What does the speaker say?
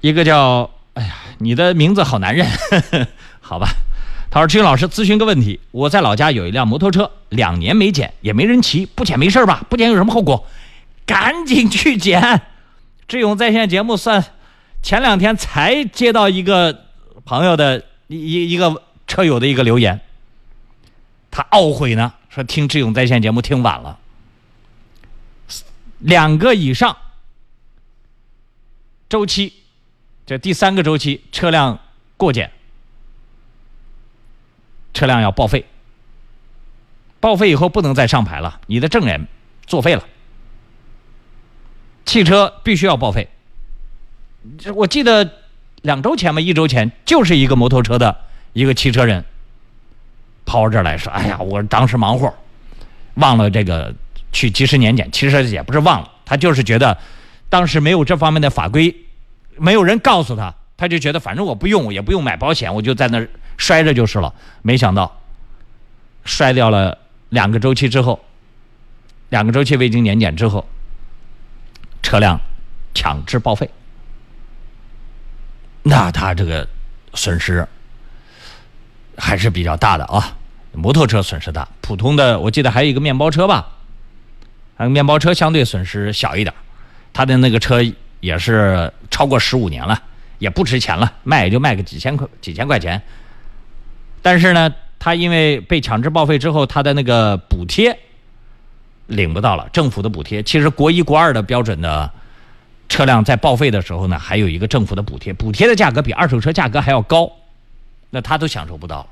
一个叫哎呀，你的名字好难认，好吧？他说：“志勇老师，咨询个问题，我在老家有一辆摩托车，两年没检，也没人骑，不检没事吧？不检有什么后果？赶紧去检。”志勇在线节目算前两天才接到一个朋友的一一一个车友的一个留言，他懊悔呢，说听志勇在线节目听晚了，两个以上周期，这第三个周期车辆过检。车辆要报废，报废以后不能再上牌了，你的证也作废了。汽车必须要报废。我记得两周前吧，一周前就是一个摩托车的一个汽车人跑我这儿来说：“哎呀，我当时忙活，忘了这个去及时年检。其实也不是忘了，他就是觉得当时没有这方面的法规，没有人告诉他，他就觉得反正我不用，也不用买保险，我就在那。”摔着就是了，没想到摔掉了两个周期之后，两个周期未经年检之后，车辆强制报废，那他这个损失还是比较大的啊。摩托车损失大，普通的我记得还有一个面包车吧，还有面包车相对损失小一点，他的那个车也是超过十五年了，也不值钱了，卖也就卖个几千块几千块钱。但是呢，他因为被强制报废之后，他的那个补贴领不到了，政府的补贴。其实国一、国二的标准的车辆在报废的时候呢，还有一个政府的补贴，补贴的价格比二手车价格还要高，那他都享受不到。